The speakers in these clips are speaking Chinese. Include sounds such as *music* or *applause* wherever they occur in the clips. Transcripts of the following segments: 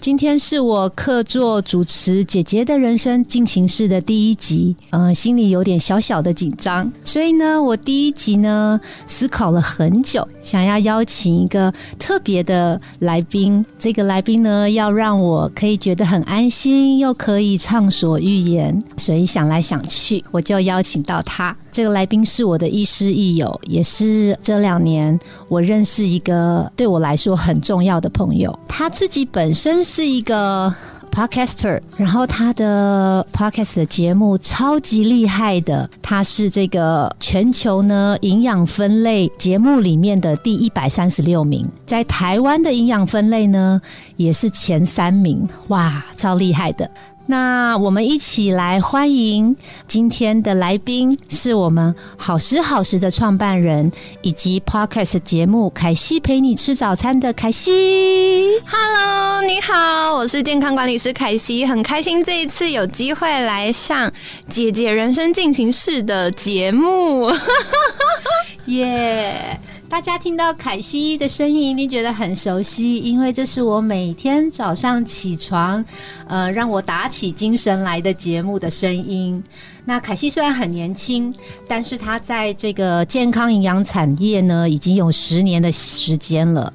今天是我客座主持姐姐的人生进行式的第一集，嗯，心里有点小小的紧张，所以呢，我第一集呢思考了很久，想要邀请一个特别的来宾。这个来宾呢，要让我可以觉得很安心，又可以畅所欲言，所以想来想去，我就邀请到他。这个来宾是我的亦师亦友，也是这两年我认识一个对我来说很重要的朋友。他自己本身是一个 podcaster，然后他的 podcast 的节目超级厉害的，他是这个全球呢营养分类节目里面的第一百三十六名，在台湾的营养分类呢也是前三名，哇，超厉害的。那我们一起来欢迎今天的来宾，是我们好时好时的创办人，以及 Podcast 节目凯西陪你吃早餐的凯西。Hello，你好，我是健康管理师凯西，很开心这一次有机会来上姐姐人生进行式的节目。*laughs* 耶！大家听到凯西的声音一定觉得很熟悉，因为这是我每天早上起床，呃，让我打起精神来的节目的声音。那凯西虽然很年轻，但是她在这个健康营养产业呢，已经有十年的时间了。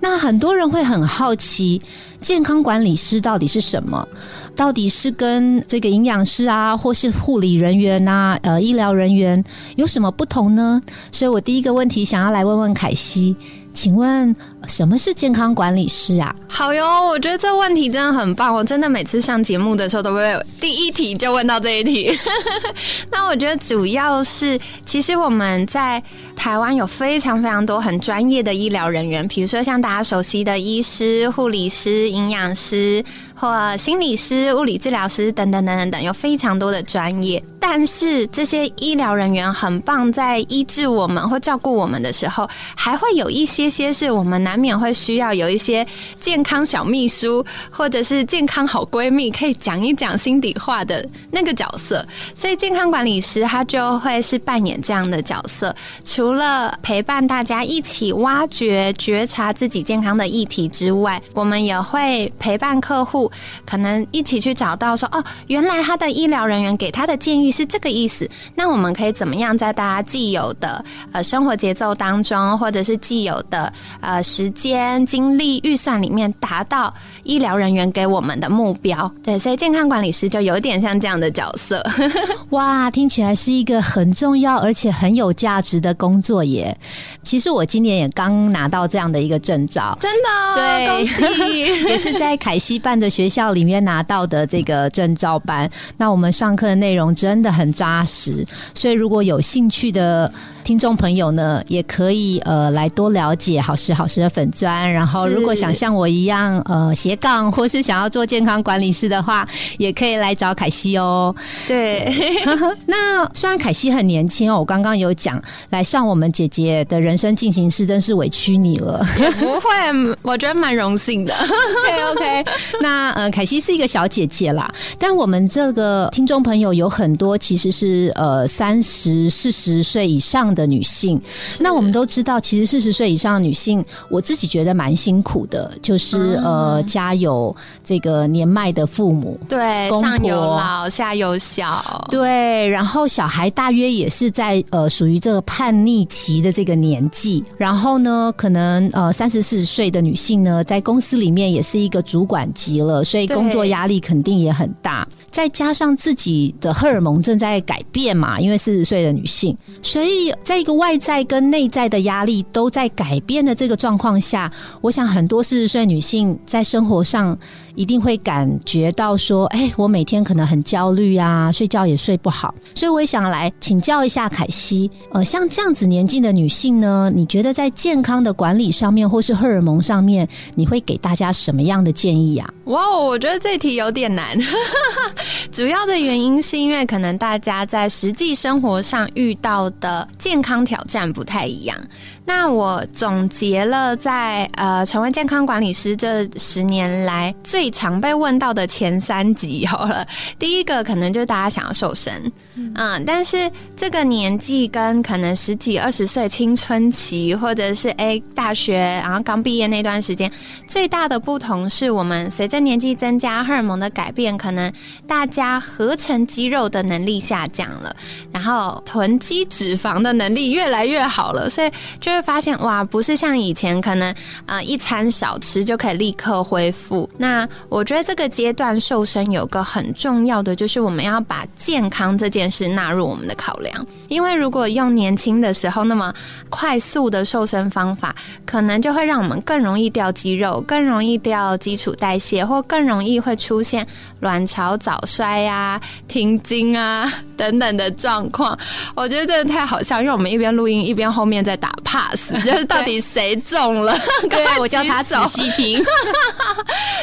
那很多人会很好奇，健康管理师到底是什么？到底是跟这个营养师啊，或是护理人员呐、呃，医疗人员有什么不同呢？所以我第一个问题想要来问问凯西，请问什么是健康管理师啊？好哟，我觉得这问题真的很棒，我真的每次上节目的时候都会第一题就问到这一题。*laughs* 那我觉得主要是，其实我们在台湾有非常非常多很专业的医疗人员，比如说像大家熟悉的医师、护理师、营养师。或心理师、物理治疗师等等等等等，有非常多的专业。但是这些医疗人员很棒，在医治我们或照顾我们的时候，还会有一些些是我们难免会需要有一些健康小秘书，或者是健康好闺蜜，可以讲一讲心底话的那个角色。所以健康管理师他就会是扮演这样的角色，除了陪伴大家一起挖掘、觉察自己健康的议题之外，我们也会陪伴客户。可能一起去找到说哦，原来他的医疗人员给他的建议是这个意思。那我们可以怎么样在大家既有的呃生活节奏当中，或者是既有的呃时间、精力、预算里面，达到医疗人员给我们的目标？对，所以健康管理师就有点像这样的角色。*laughs* 哇，听起来是一个很重要而且很有价值的工作耶！其实我今年也刚拿到这样的一个证照，真的、哦，对，恭喜！*laughs* 也是在凯西办的学校里面拿到的这个证照班。那我们上课的内容真的很扎实，所以如果有兴趣的听众朋友呢，也可以呃来多了解好时好时的粉砖。然后，如果想像我一样呃斜杠，或是想要做健康管理师的话，也可以来找凯西哦。对，那虽然凯西很年轻哦，我刚刚有讲来上我们姐姐的人生进行式，真是委屈你了。也不会，我觉得蛮荣幸的。*laughs* OK OK，那呃，凯西是一个小姐姐啦，但我们这个听众朋友有很多其实是呃三十四十岁以上的女性。那我们都知道，其实四十岁以上的女性，我自己觉得蛮辛苦的，就是、呃家有这个年迈的父母，对，上有老，下有小。对，然后小孩大约也是在呃属于这个叛逆期的这个年纪，然后呢，可能呃三十四十岁的女性呢，在公司里面也是一个主管级了，所以工作压力肯定也很大。再加上自己的荷尔蒙正在改变嘛，因为四十岁的女性，所以在一个外在跟内在的压力都在改变的这个状况下，我想很多四十岁女性在生活上一定会感觉到说，哎，我每天可能很焦虑啊，睡觉也睡不好。所以我也想来请教一下凯西，呃，像这样子年纪的女性呢，你觉得在健康的管理上面，或是荷尔蒙上面，你会给大家什么样的建议啊？哇，我觉得这题有点难，主要的原因是因为可能大家在实际生活上遇到的健康挑战不太一样。那我总结了在呃成为健康管理师这十年来最常被问到的前三集好了，第一个可能就是大家想要瘦身，嗯，但是这个年纪跟可能十几二十岁青春期或者是哎大学然后刚毕业那段时间最大的不同是我们随着年纪增加荷尔蒙的改变，可能大家合成肌肉的能力下降了，然后囤积脂肪的能力越来越好了，所以就。会发现哇，不是像以前可能呃一餐少吃就可以立刻恢复。那我觉得这个阶段瘦身有个很重要的，就是我们要把健康这件事纳入我们的考量。因为如果用年轻的时候那么快速的瘦身方法，可能就会让我们更容易掉肌肉，更容易掉基础代谢，或更容易会出现卵巢早衰呀、停经啊 *laughs* 等等的状况。我觉得真的太好笑，因为我们一边录音一边后面在打 pass。*laughs* 就是到底谁中了？对 *laughs* 我叫他仔细听。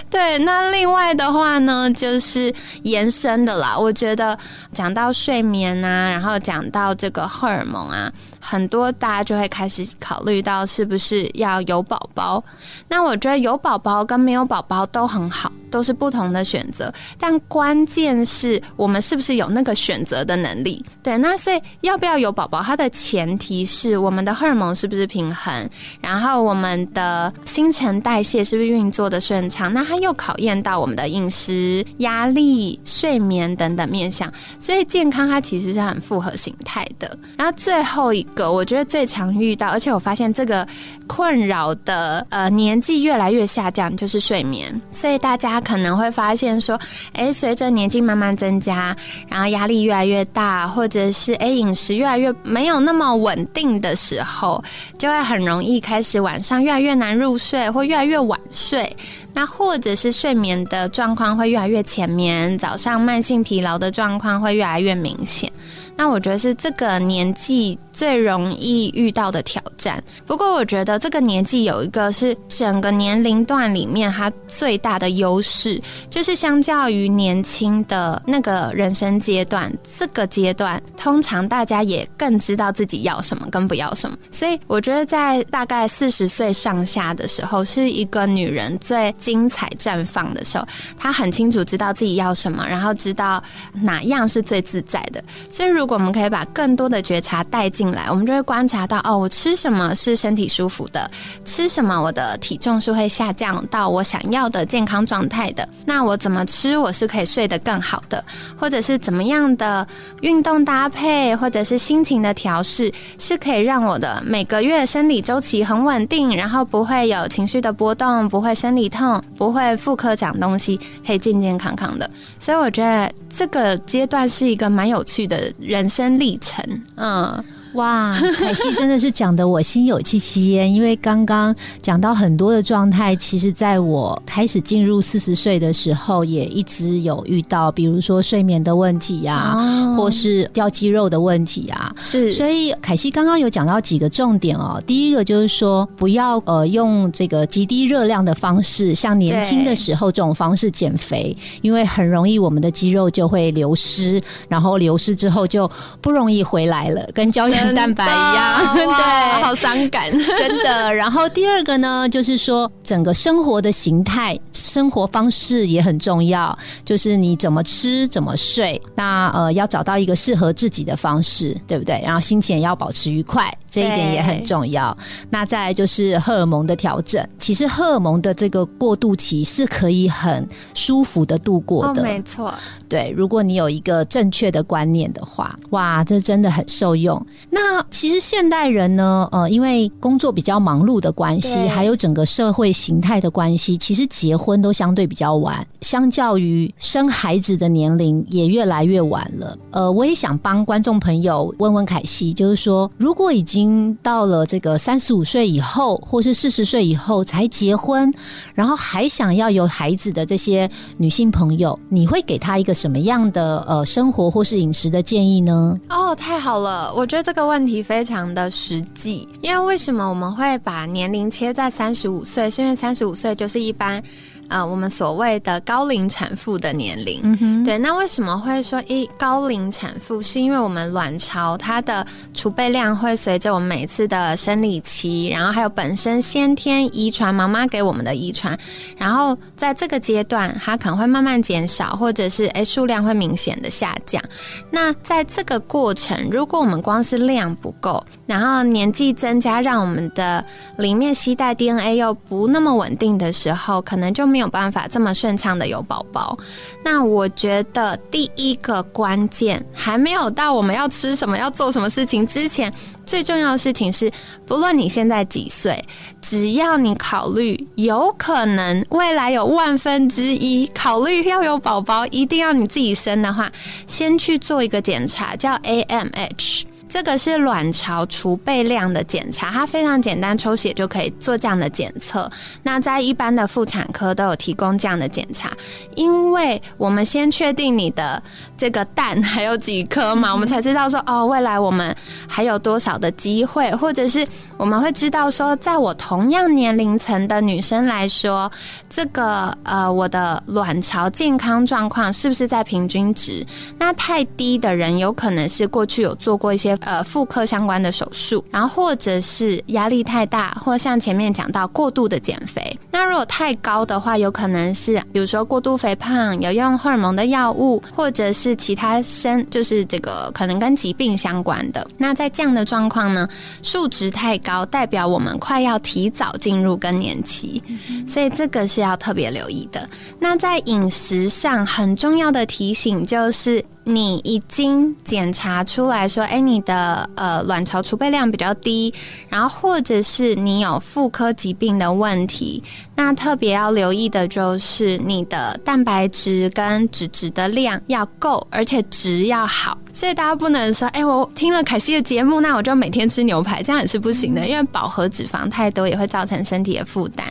对，那另外的话呢，就是延伸的啦。我觉得讲到睡眠啊，然后讲到这个荷尔蒙啊。很多大家就会开始考虑到是不是要有宝宝。那我觉得有宝宝跟没有宝宝都很好，都是不同的选择。但关键是我们是不是有那个选择的能力？对，那所以要不要有宝宝，它的前提是我们的荷尔蒙是不是平衡，然后我们的新陈代谢是不是运作的顺畅？那它又考验到我们的饮食、压力、睡眠等等面向。所以健康它其实是很复合形态的。然后最后一。个我觉得最常遇到，而且我发现这个困扰的呃年纪越来越下降，就是睡眠。所以大家可能会发现说，哎，随着年纪慢慢增加，然后压力越来越大，或者是哎饮食越来越没有那么稳定的时候，就会很容易开始晚上越来越难入睡，或越来越晚睡。那或者是睡眠的状况会越来越浅眠，早上慢性疲劳的状况会越来越明显。那我觉得是这个年纪最容易遇到的挑战。不过，我觉得这个年纪有一个是整个年龄段里面它最大的优势，就是相较于年轻的那个人生阶段，这个阶段通常大家也更知道自己要什么跟不要什么。所以，我觉得在大概四十岁上下的时候，是一个女人最精彩绽放的时候。她很清楚知道自己要什么，然后知道哪样是最自在的。所以，如果我们可以把更多的觉察带进进来，我们就会观察到哦，我吃什么是身体舒服的，吃什么我的体重是会下降到我想要的健康状态的。那我怎么吃我是可以睡得更好的，或者是怎么样的运动搭配，或者是心情的调试，是可以让我的每个月生理周期很稳定，然后不会有情绪的波动，不会生理痛，不会妇科长东西，可以健健康康的。所以我觉得这个阶段是一个蛮有趣的人生历程，嗯。哇，凯西真的是讲的我心有戚戚焉，因为刚刚讲到很多的状态，其实在我开始进入四十岁的时候，也一直有遇到，比如说睡眠的问题呀，或是掉肌肉的问题啊。是，所以凯西刚刚有讲到几个重点哦。第一个就是说，不要呃用这个极低热量的方式，像年轻的时候这种方式减肥，因为很容易我们的肌肉就会流失，然后流失之后就不容易回来了，跟胶原。蛋白一样，对，好伤感，*laughs* 真的。然后第二个呢，就是说整个生活的形态、生活方式也很重要，就是你怎么吃、怎么睡，那呃要找到一个适合自己的方式，对不对？然后心情也要保持愉快。这一点也很重要。那再来就是荷尔蒙的调整。其实荷尔蒙的这个过渡期是可以很舒服的度过的。没错，对。如果你有一个正确的观念的话，哇，这真的很受用。那其实现代人呢，呃，因为工作比较忙碌的关系，还有整个社会形态的关系，其实结婚都相对比较晚。相较于生孩子的年龄也越来越晚了。呃，我也想帮观众朋友问问凯西，就是说，如果已经到了这个三十五岁以后，或是四十岁以后才结婚，然后还想要有孩子的这些女性朋友，你会给她一个什么样的呃生活或是饮食的建议呢？哦，太好了，我觉得这个问题非常的实际。因为为什么我们会把年龄切在三十五岁？是因为三十五岁就是一般。呃，我们所谓的高龄产妇的年龄，对，那为什么会说一高龄产妇？是因为我们卵巢它的储备量会随着我们每次的生理期，然后还有本身先天遗传妈妈给我们的遗传，然后在这个阶段它可能会慢慢减少，或者是诶数量会明显的下降。那在这个过程，如果我们光是量不够，然后年纪增加，让我们的里面携带 DNA 又不那么稳定的时候，可能就没有。有办法这么顺畅的有宝宝，那我觉得第一个关键还没有到我们要吃什么、要做什么事情之前，最重要的事情是，不论你现在几岁，只要你考虑有可能未来有万分之一考虑要有宝宝，一定要你自己生的话，先去做一个检查，叫 AMH。这个是卵巢储备量的检查，它非常简单，抽血就可以做这样的检测。那在一般的妇产科都有提供这样的检查，因为我们先确定你的这个蛋还有几颗嘛，我们才知道说哦，未来我们还有多少的机会，或者是我们会知道说，在我同样年龄层的女生来说，这个呃我的卵巢健康状况是不是在平均值？那太低的人，有可能是过去有做过一些。呃，妇科相关的手术，然后或者是压力太大，或像前面讲到过度的减肥。那如果太高的话，有可能是比如说过度肥胖，有用荷尔蒙的药物，或者是其他生，就是这个可能跟疾病相关的。那在这样的状况呢，数值太高，代表我们快要提早进入更年期，所以这个是要特别留意的。那在饮食上很重要的提醒就是。你已经检查出来说，哎，你的呃卵巢储备量比较低，然后或者是你有妇科疾病的问题，那特别要留意的就是你的蛋白质跟脂质的量要够，而且值要好。所以大家不能说，哎，我听了凯西的节目，那我就每天吃牛排，这样也是不行的，因为饱和脂肪太多也会造成身体的负担。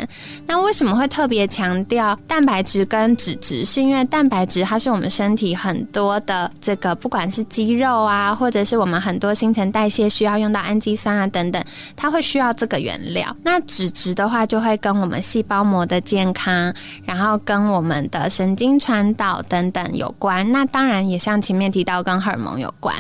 那为什么会特别强调蛋白质跟脂质？是因为蛋白质它是我们身体很多的这个，不管是肌肉啊，或者是我们很多新陈代谢需要用到氨基酸啊等等，它会需要这个原料。那脂质的话，就会跟我们细胞膜的健康，然后跟我们的神经传导等等有关。那当然也像前面提到跟荷尔蒙。有关。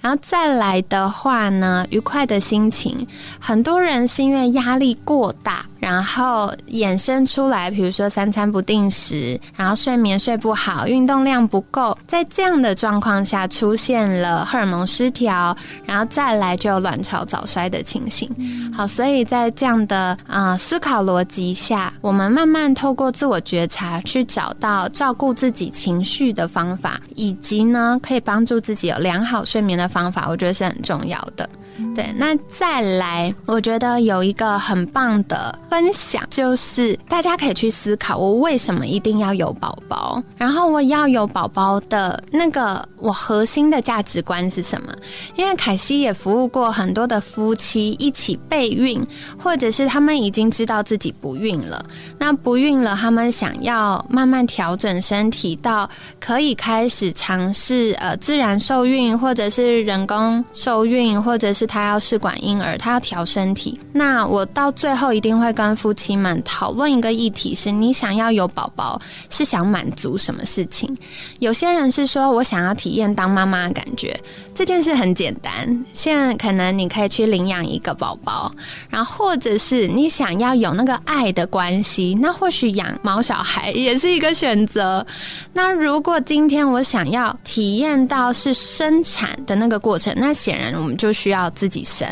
然后再来的话呢，愉快的心情，很多人是因为压力过大，然后衍生出来，比如说三餐不定时，然后睡眠睡不好，运动量不够，在这样的状况下出现了荷尔蒙失调，然后再来就有卵巢早衰的情形。好，所以在这样的啊思考逻辑下，我们慢慢透过自我觉察，去找到照顾自己情绪的方法，以及呢可以帮助自己有良好睡眠的。方法我觉得是很重要的。对，那再来，我觉得有一个很棒的分享，就是大家可以去思考，我为什么一定要有宝宝？然后我要有宝宝的那个我核心的价值观是什么？因为凯西也服务过很多的夫妻一起备孕，或者是他们已经知道自己不孕了，那不孕了，他们想要慢慢调整身体到可以开始尝试呃自然受孕，或者是人工受孕，或者是。是他要试管婴儿，他要调身体。那我到最后一定会跟夫妻们讨论一个议题：是你想要有宝宝，是想满足什么事情？有些人是说我想要体验当妈妈的感觉，这件事很简单。现在可能你可以去领养一个宝宝，然后或者是你想要有那个爱的关系，那或许养毛小孩也是一个选择。那如果今天我想要体验到是生产的那个过程，那显然我们就需要。自己生，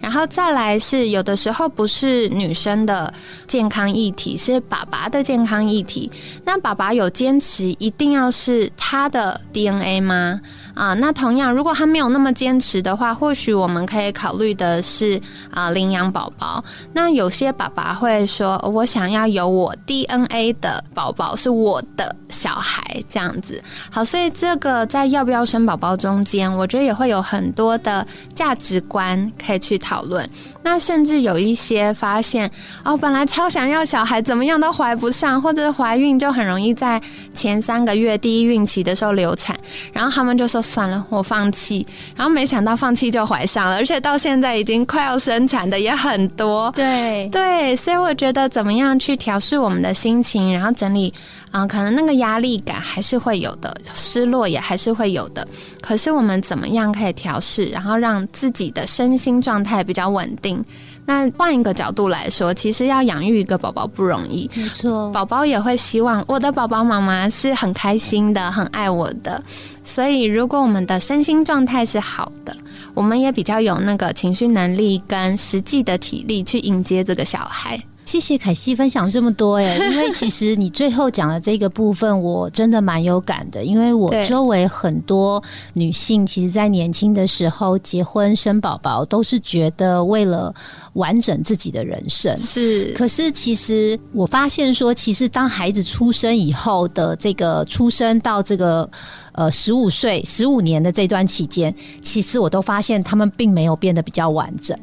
然后再来是有的时候不是女生的健康议题，是爸爸的健康议题。那爸爸有坚持一定要是他的 DNA 吗？啊。那同样，如果他没有那么坚持的话，或许我们可以考虑的是啊，领养宝宝。那有些爸爸会说，我想要有我 DNA 的宝宝，是我的小孩这样子。好，所以这个在要不要生宝宝中间，我觉得也会有很多的价值观可以去讨论。那甚至有一些发现哦，本来超想要小孩，怎么样都怀不上，或者怀孕就很容易在前三个月第一孕期的时候流产，然后他们就说算了，我放弃。然后没想到放弃就怀上了，而且到现在已经快要生产的也很多。对对，所以我觉得怎么样去调试我们的心情，然后整理，嗯，可能那个压力感还是会有的，失落也还是会有的。可是我们怎么样可以调试，然后让自己的身心状态比较稳定？那换一个角度来说，其实要养育一个宝宝不容易，没错，宝宝也会希望我的宝宝妈妈是很开心的，很爱我的。所以，如果我们的身心状态是好的，我们也比较有那个情绪能力跟实际的体力去迎接这个小孩。谢谢凯西分享这么多哎，*laughs* 因为其实你最后讲的这个部分，我真的蛮有感的，因为我周围很多女性，其实在年轻的时候结婚生宝宝，都是觉得为了完整自己的人生是。可是其实我发现说，其实当孩子出生以后的这个出生到这个。呃，十五岁、十五年的这段期间，其实我都发现他们并没有变得比较完整，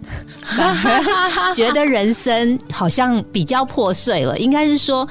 觉得人生好像比较破碎了。应该是说。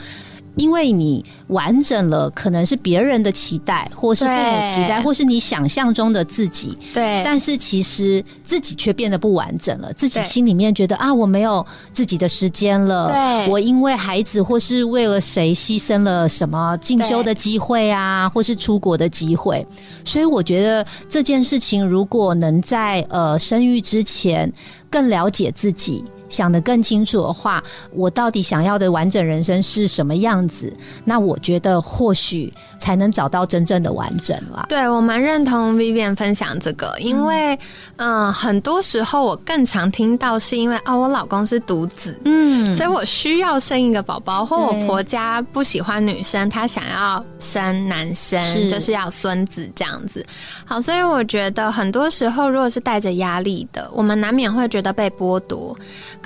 因为你完整了，可能是别人的期待，或是父母期待，或是你想象中的自己。对，但是其实自己却变得不完整了。自己心里面觉得啊，我没有自己的时间了。对，我因为孩子或是为了谁牺牲了什么进修的机会啊，或是出国的机会。所以我觉得这件事情，如果能在呃生育之前更了解自己。想得更清楚的话，我到底想要的完整人生是什么样子？那我觉得或许才能找到真正的完整了。对我蛮认同 Vivian 分享这个，因为嗯，很多时候我更常听到是因为啊，我老公是独子，嗯，所以我需要生一个宝宝，或我婆家不喜欢女生，她想要生男生，就是要孙子这样子。好，所以我觉得很多时候，如果是带着压力的，我们难免会觉得被剥夺。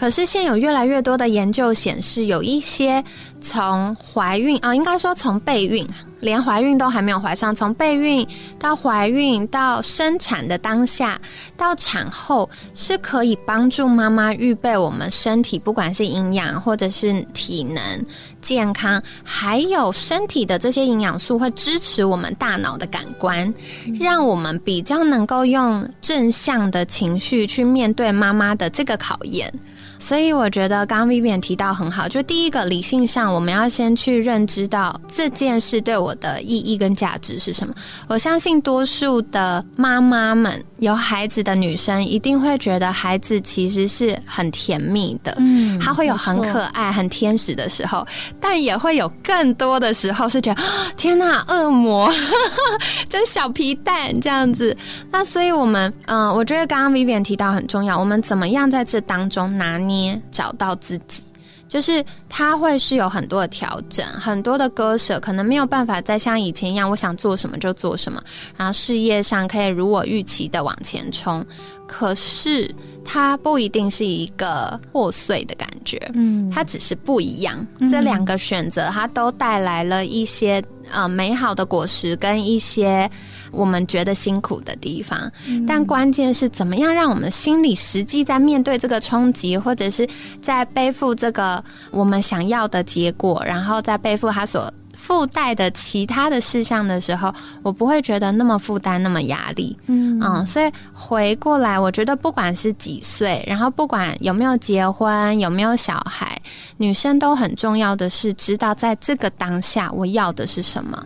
可是现有越来越多的研究显示，有一些从怀孕啊，应该说从备孕，连怀孕都还没有怀上，从备孕到怀孕到生产的当下，到产后，是可以帮助妈妈预备我们身体，不管是营养或者是体能健康，还有身体的这些营养素，会支持我们大脑的感官，让我们比较能够用正向的情绪去面对妈妈的这个考验。所以我觉得刚刚 Vivian 提到很好，就第一个理性上，我们要先去认知到这件事对我的意义跟价值是什么。我相信多数的妈妈们有孩子的女生一定会觉得孩子其实是很甜蜜的，嗯，他会有很可爱、很天使的时候，但也会有更多的时候是觉得 *gasps* 天哪，恶魔，*laughs* 真小皮蛋这样子。那所以我们，嗯，我觉得刚刚 Vivian 提到很重要，我们怎么样在这当中拿捏。捏找到自己，就是它会是有很多的调整，很多的割舍，可能没有办法再像以前一样，我想做什么就做什么，然后事业上可以如我预期的往前冲。可是它不一定是一个破碎的感觉，嗯，它只是不一样。这两个选择，它都带来了一些呃美好的果实跟一些。我们觉得辛苦的地方，但关键是怎么样让我们心里实际在面对这个冲击，或者是在背负这个我们想要的结果，然后再背负他所。附带的其他的事项的时候，我不会觉得那么负担、那么压力。嗯嗯，所以回过来，我觉得不管是几岁，然后不管有没有结婚、有没有小孩，女生都很重要的是知道在这个当下我要的是什么，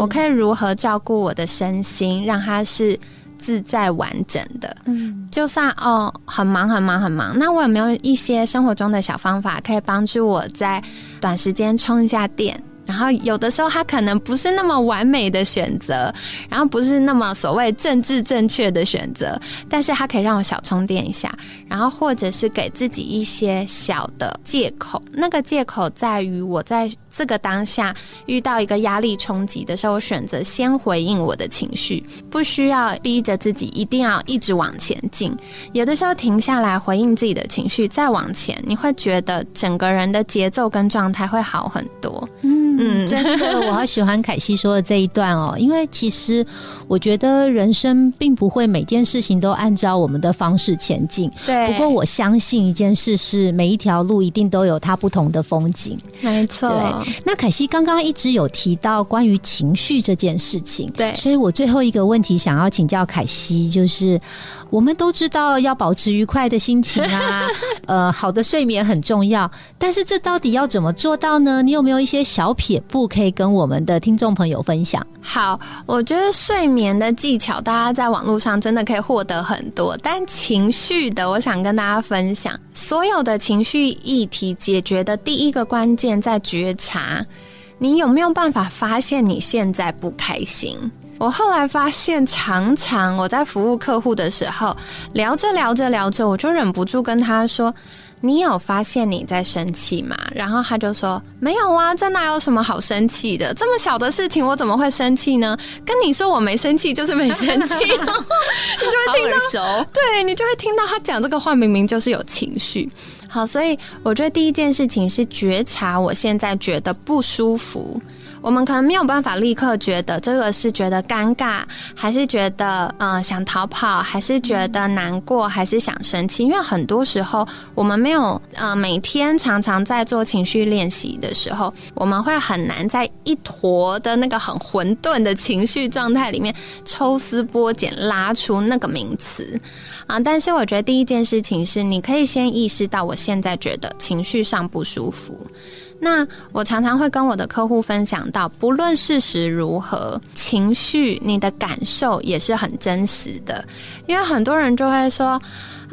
我可以如何照顾我的身心，让它是自在完整的。嗯，就算哦很忙、很忙、很忙，那我有没有一些生活中的小方法可以帮助我在短时间充一下电？然后有的时候它可能不是那么完美的选择，然后不是那么所谓政治正确的选择，但是它可以让我小充电一下，然后或者是给自己一些小的借口。那个借口在于我在这个当下遇到一个压力冲击的时候，我选择先回应我的情绪，不需要逼着自己一定要一直往前进。有的时候停下来回应自己的情绪，再往前，你会觉得整个人的节奏跟状态会好很多。嗯，真的，我好喜欢凯西说的这一段哦，*laughs* 因为其实我觉得人生并不会每件事情都按照我们的方式前进。对，不过我相信一件事是，每一条路一定都有它不同的风景。没错。对，那凯西刚刚一直有提到关于情绪这件事情，对，所以我最后一个问题想要请教凯西，就是我们都知道要保持愉快的心情啊，*laughs* 呃，好的睡眠很重要，但是这到底要怎么做到呢？你有没有一些小？撇步可以跟我们的听众朋友分享。好，我觉得睡眠的技巧，大家在网络上真的可以获得很多。但情绪的，我想跟大家分享，所有的情绪议题解决的第一个关键在觉察。你有没有办法发现你现在不开心？我后来发现，常常我在服务客户的时候，聊着聊着聊着，我就忍不住跟他说。你有发现你在生气吗？然后他就说没有啊，这哪有什么好生气的？这么小的事情我怎么会生气呢？跟你说我没生气就是没生气，*laughs* 你就会听到，对你就会听到他讲这个话，明明就是有情绪。好，所以我觉得第一件事情是觉察我现在觉得不舒服。我们可能没有办法立刻觉得这个是觉得尴尬，还是觉得呃想逃跑，还是觉得难过，还是想生气？因为很多时候我们没有呃每天常常在做情绪练习的时候，我们会很难在一坨的那个很混沌的情绪状态里面抽丝剥茧拉出那个名词啊。但是我觉得第一件事情是，你可以先意识到我现在觉得情绪上不舒服。那我常常会跟我的客户分享到，不论事实如何，情绪你的感受也是很真实的。因为很多人就会说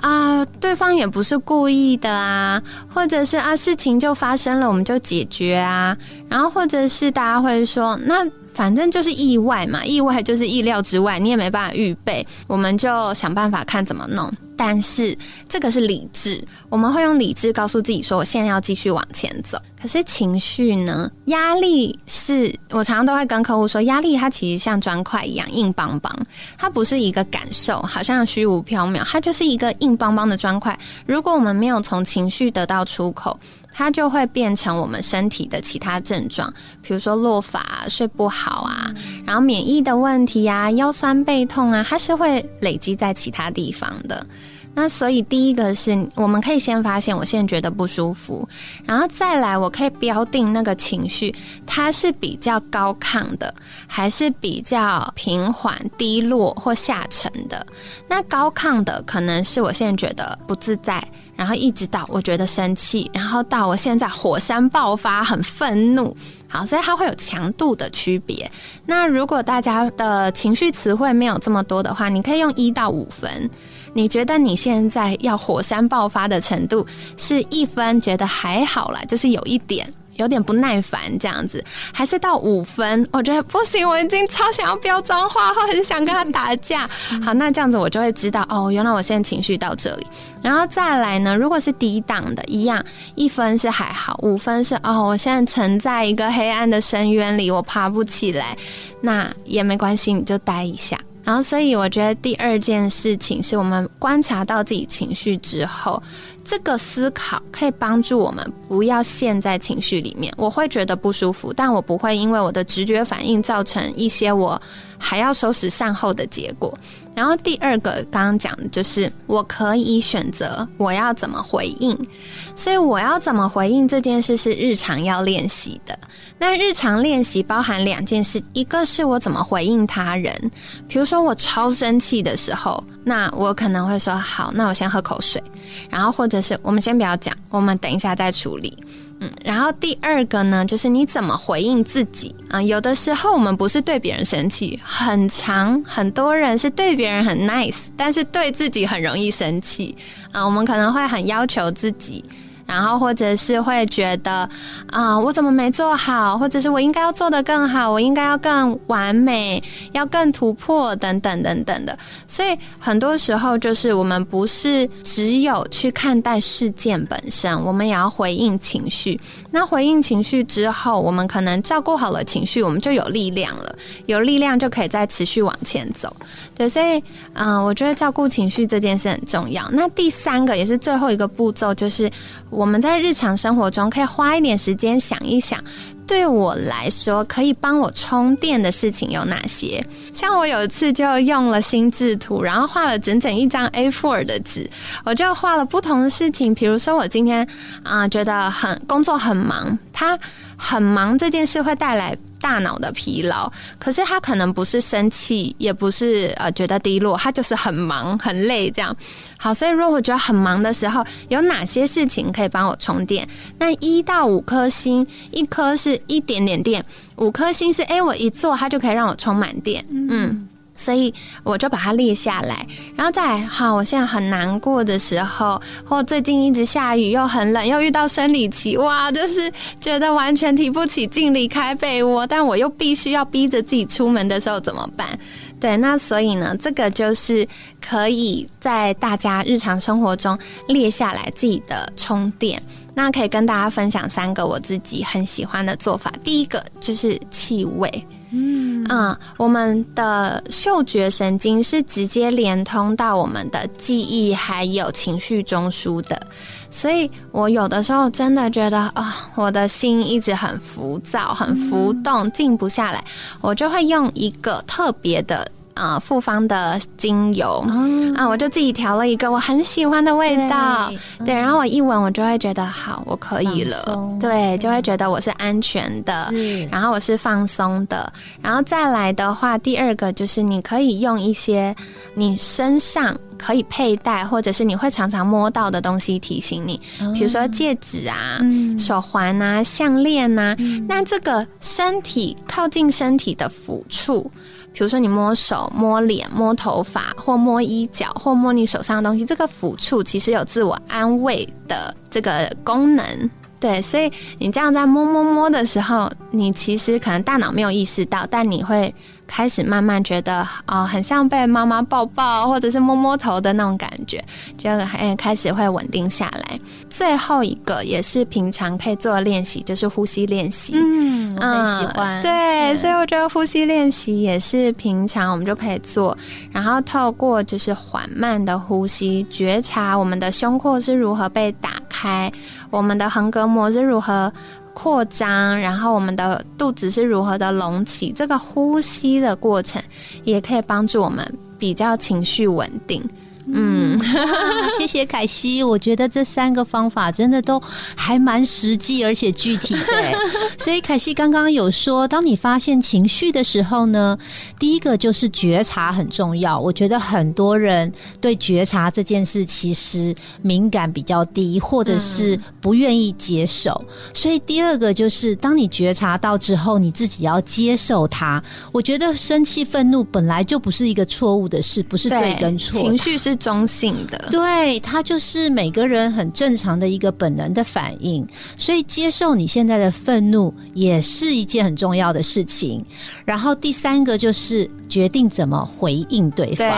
啊，对方也不是故意的啊，或者是啊，事情就发生了，我们就解决啊。然后或者是大家会说，那反正就是意外嘛，意外就是意料之外，你也没办法预备，我们就想办法看怎么弄。但是这个是理智，我们会用理智告诉自己说，我现在要继续往前走。可是情绪呢？压力是我常常都会跟客户说，压力它其实像砖块一样硬邦邦，它不是一个感受，好像虚无缥缈，它就是一个硬邦邦的砖块。如果我们没有从情绪得到出口，它就会变成我们身体的其他症状，比如说落发、睡不好啊，然后免疫的问题啊、腰酸背痛啊，它是会累积在其他地方的。那所以第一个是，我们可以先发现我现在觉得不舒服，然后再来，我可以标定那个情绪，它是比较高亢的，还是比较平缓、低落或下沉的。那高亢的可能是我现在觉得不自在，然后一直到我觉得生气，然后到我现在火山爆发，很愤怒。好，所以它会有强度的区别。那如果大家的情绪词汇没有这么多的话，你可以用一到五分。你觉得你现在要火山爆发的程度是一分，觉得还好啦，就是有一点有点不耐烦这样子，还是到五分？我觉得不行，我已经超想要飙脏话，或者是想跟他打架。好，那这样子我就会知道哦，原来我现在情绪到这里。然后再来呢，如果是低档的，一样一分是还好，五分是哦，我现在沉在一个黑暗的深渊里，我爬不起来，那也没关系，你就待一下。然后，所以我觉得第二件事情是我们观察到自己情绪之后，这个思考可以帮助我们不要陷在情绪里面。我会觉得不舒服，但我不会因为我的直觉反应造成一些我还要收拾善后的结果。然后第二个刚刚讲的就是我可以选择我要怎么回应，所以我要怎么回应这件事是日常要练习的。那日常练习包含两件事，一个是我怎么回应他人，比如说我超生气的时候，那我可能会说好，那我先喝口水，然后或者是我们先不要讲，我们等一下再处理。嗯，然后第二个呢，就是你怎么回应自己啊？有的时候我们不是对别人生气，很长很多人是对别人很 nice，但是对自己很容易生气啊。我们可能会很要求自己。然后或者是会觉得啊，我怎么没做好，或者是我应该要做得更好，我应该要更完美，要更突破等等等等的。所以很多时候就是我们不是只有去看待事件本身，我们也要回应情绪。那回应情绪之后，我们可能照顾好了情绪，我们就有力量了，有力量就可以再持续往前走。对，所以嗯，我觉得照顾情绪这件事很重要。那第三个也是最后一个步骤，就是我们在日常生活中可以花一点时间想一想，对我来说可以帮我充电的事情有哪些？像我有一次就用了心智图，然后画了整整一张 A4 的纸，我就画了不同的事情，比如说我今天啊觉得很工作很忙，他很忙这件事会带来。大脑的疲劳，可是他可能不是生气，也不是呃觉得低落，他就是很忙很累这样。好，所以如果我觉得很忙的时候，有哪些事情可以帮我充电？那一到五颗星，一颗是一点点电，五颗星是哎我一做它就可以让我充满电，嗯。所以我就把它列下来，然后再好。我现在很难过的时候，或最近一直下雨，又很冷，又遇到生理期，哇，就是觉得完全提不起劲离开被窝，但我又必须要逼着自己出门的时候怎么办？对，那所以呢，这个就是可以在大家日常生活中列下来自己的充电。那可以跟大家分享三个我自己很喜欢的做法。第一个就是气味。嗯。嗯，我们的嗅觉神经是直接连通到我们的记忆还有情绪中枢的，所以我有的时候真的觉得啊，我的心一直很浮躁、很浮动，静不下来，我就会用一个特别的。啊，复方的精油啊，我就自己调了一个我很喜欢的味道，对，然后我一闻，我就会觉得好，我可以了，对，就会觉得我是安全的，然后我是放松的，然后再来的话，第二个就是你可以用一些你身上可以佩戴，或者是你会常常摸到的东西提醒你，比如说戒指啊、手环啊、项链呐，那这个身体靠近身体的抚触。比如说，你摸手、摸脸、摸头发，或摸衣角，或摸你手上的东西，这个抚触其实有自我安慰的这个功能。对，所以你这样在摸摸摸的时候，你其实可能大脑没有意识到，但你会。开始慢慢觉得呃，很像被妈妈抱抱或者是摸摸头的那种感觉，就哎开始会稳定下来。最后一个也是平常可以做的练习，就是呼吸练习。嗯，我很喜欢。对，所以我觉得呼吸练习也是平常我们就可以做，然后透过就是缓慢的呼吸，觉察我们的胸廓是如何被打开，我们的横膈膜是如何。扩张，然后我们的肚子是如何的隆起，这个呼吸的过程也可以帮助我们比较情绪稳定。嗯，*laughs* 谢谢凯西。我觉得这三个方法真的都还蛮实际而且具体的。所以凯西刚刚有说，当你发现情绪的时候呢，第一个就是觉察很重要。我觉得很多人对觉察这件事其实敏感比较低，或者是不愿意接受。所以第二个就是，当你觉察到之后，你自己要接受它。我觉得生气愤怒本来就不是一个错误的事，不是对跟错，情绪是。中性的，对，它就是每个人很正常的一个本能的反应，所以接受你现在的愤怒也是一件很重要的事情。然后第三个就是决定怎么回应对方。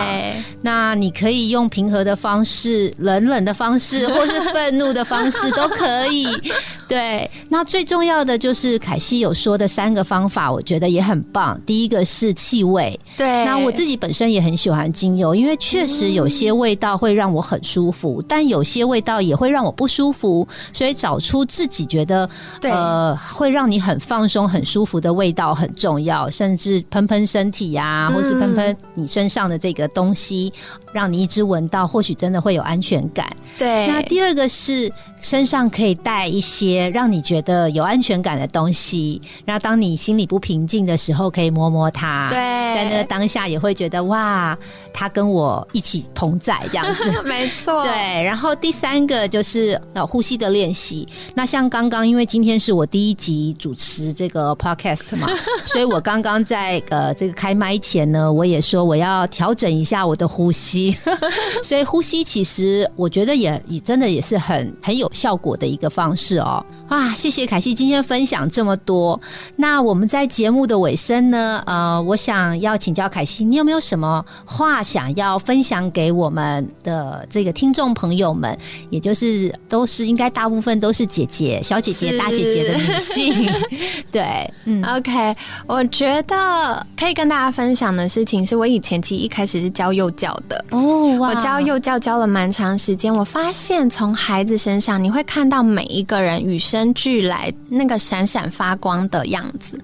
那你可以用平和的方式、冷冷的方式，或是愤怒的方式都可以。*laughs* 对，那最重要的就是凯西有说的三个方法，我觉得也很棒。第一个是气味，对，那我自己本身也很喜欢精油，因为确实有些。味道会让我很舒服，但有些味道也会让我不舒服，所以找出自己觉得呃会让你很放松、很舒服的味道很重要。甚至喷喷身体呀，或是喷喷你身上的这个东西，让你一直闻到，或许真的会有安全感。对，那第二个是。身上可以带一些让你觉得有安全感的东西，然后当你心里不平静的时候，可以摸摸它。对，在那个当下也会觉得哇，他跟我一起同在这样子。*laughs* 没错。对，然后第三个就是呃呼吸的练习。那像刚刚，因为今天是我第一集主持这个 podcast 嘛，*laughs* 所以我刚刚在呃这个开麦前。前呢，我也说我要调整一下我的呼吸，*laughs* 所以呼吸其实我觉得也也真的也是很很有效果的一个方式哦。啊，谢谢凯西今天分享这么多。那我们在节目的尾声呢，呃，我想要请教凯西，你有没有什么话想要分享给我们的这个听众朋友们？也就是都是应该大部分都是姐姐、小姐姐、大姐姐的女性，*laughs* 对，嗯，OK，我觉得可以跟大家分享的事情是，我以前其实一开始是教幼教的。哦，我教幼教教了蛮长时间，我发现从孩子身上你会看到每一个人与生俱来那个闪闪发光的样子，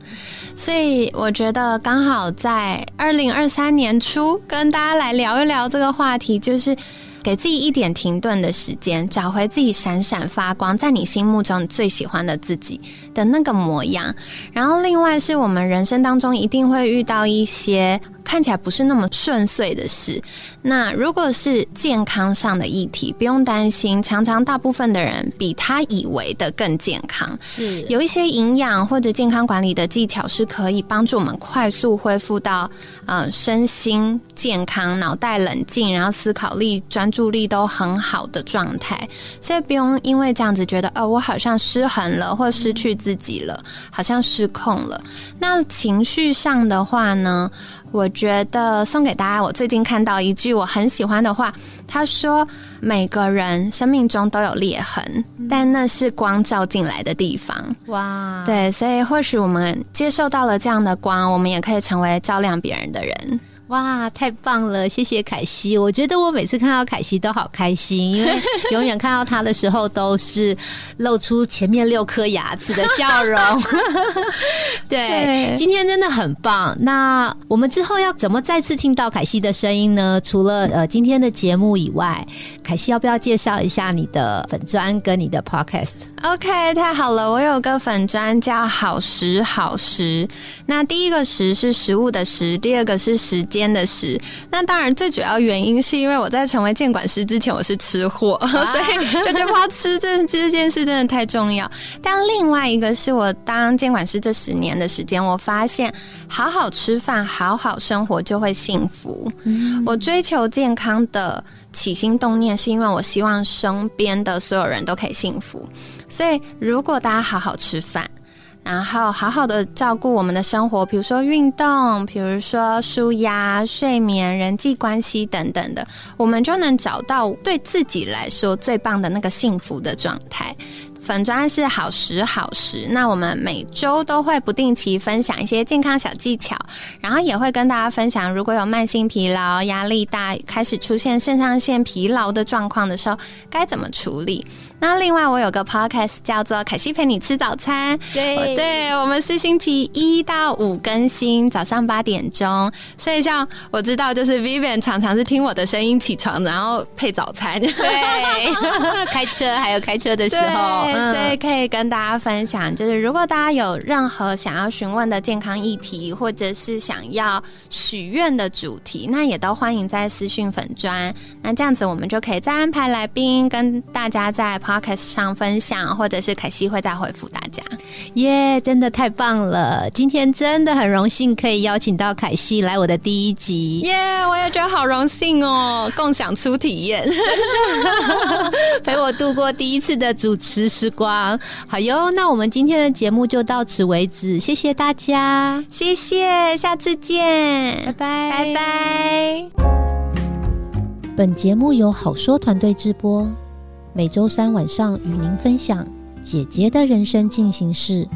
所以我觉得刚好在二零二三年初跟大家来聊一聊这个话题，就是。给自己一点停顿的时间，找回自己闪闪发光，在你心目中最喜欢的自己的那个模样。然后，另外是我们人生当中一定会遇到一些。看起来不是那么顺遂的事。那如果是健康上的议题，不用担心。常常大部分的人比他以为的更健康。是有一些营养或者健康管理的技巧，是可以帮助我们快速恢复到呃身心健康、脑袋冷静，然后思考力、专注力都很好的状态。所以不用因为这样子觉得，哦，我好像失衡了，或失去自己了，好像失控了。那情绪上的话呢？我觉得送给大家，我最近看到一句我很喜欢的话，他说：“每个人生命中都有裂痕，但那是光照进来的地方。”哇，对，所以或许我们接受到了这样的光，我们也可以成为照亮别人的人。哇，太棒了！谢谢凯西。我觉得我每次看到凯西都好开心，因为 *laughs* 永远看到他的时候都是露出前面六颗牙齿的笑容。*laughs* 对，今天真的很棒。那我们之后要怎么再次听到凯西的声音呢？除了呃今天的节目以外，凯西要不要介绍一下你的粉砖跟你的 podcast？OK，太好了，我有个粉砖叫好食好食。那第一个食是食物的食，第二个是时间。的事，那当然最主要原因是因为我在成为监管师之前我是吃货，*laughs* 所以就觉得吃这这件事真的太重要。但另外一个是我当监管师这十年的时间，我发现好好吃饭、好好生活就会幸福。我追求健康的起心动念是因为我希望身边的所有人都可以幸福，所以如果大家好好吃饭。然后好好的照顾我们的生活，比如说运动，比如说舒压、睡眠、人际关系等等的，我们就能找到对自己来说最棒的那个幸福的状态。粉砖是好时好时，那我们每周都会不定期分享一些健康小技巧，然后也会跟大家分享，如果有慢性疲劳、压力大、开始出现肾上腺疲劳的状况的时候，该怎么处理。那另外，我有个 podcast 叫做《凯西陪你吃早餐》，对，对我们是星期一到五更新，早上八点钟。所以，像我知道，就是 Vivian 常常是听我的声音起床，然后配早餐。对，*laughs* 开车还有开车的时候，所以可以跟大家分享，就是如果大家有任何想要询问的健康议题，或者是想要许愿的主题，那也都欢迎在私讯粉砖。那这样子，我们就可以再安排来宾跟大家在。Podcast 上分享，或者是凯西会再回复大家。耶，真的太棒了！今天真的很荣幸可以邀请到凯西来我的第一集。耶，我也觉得好荣幸哦，共享初体验，*laughs* 陪我度过第一次的主持时光。好哟，那我们今天的节目就到此为止，谢谢大家，谢谢，下次见，拜拜，拜拜。本节目由好说团队直播。每周三晚上与您分享姐姐的人生进行式。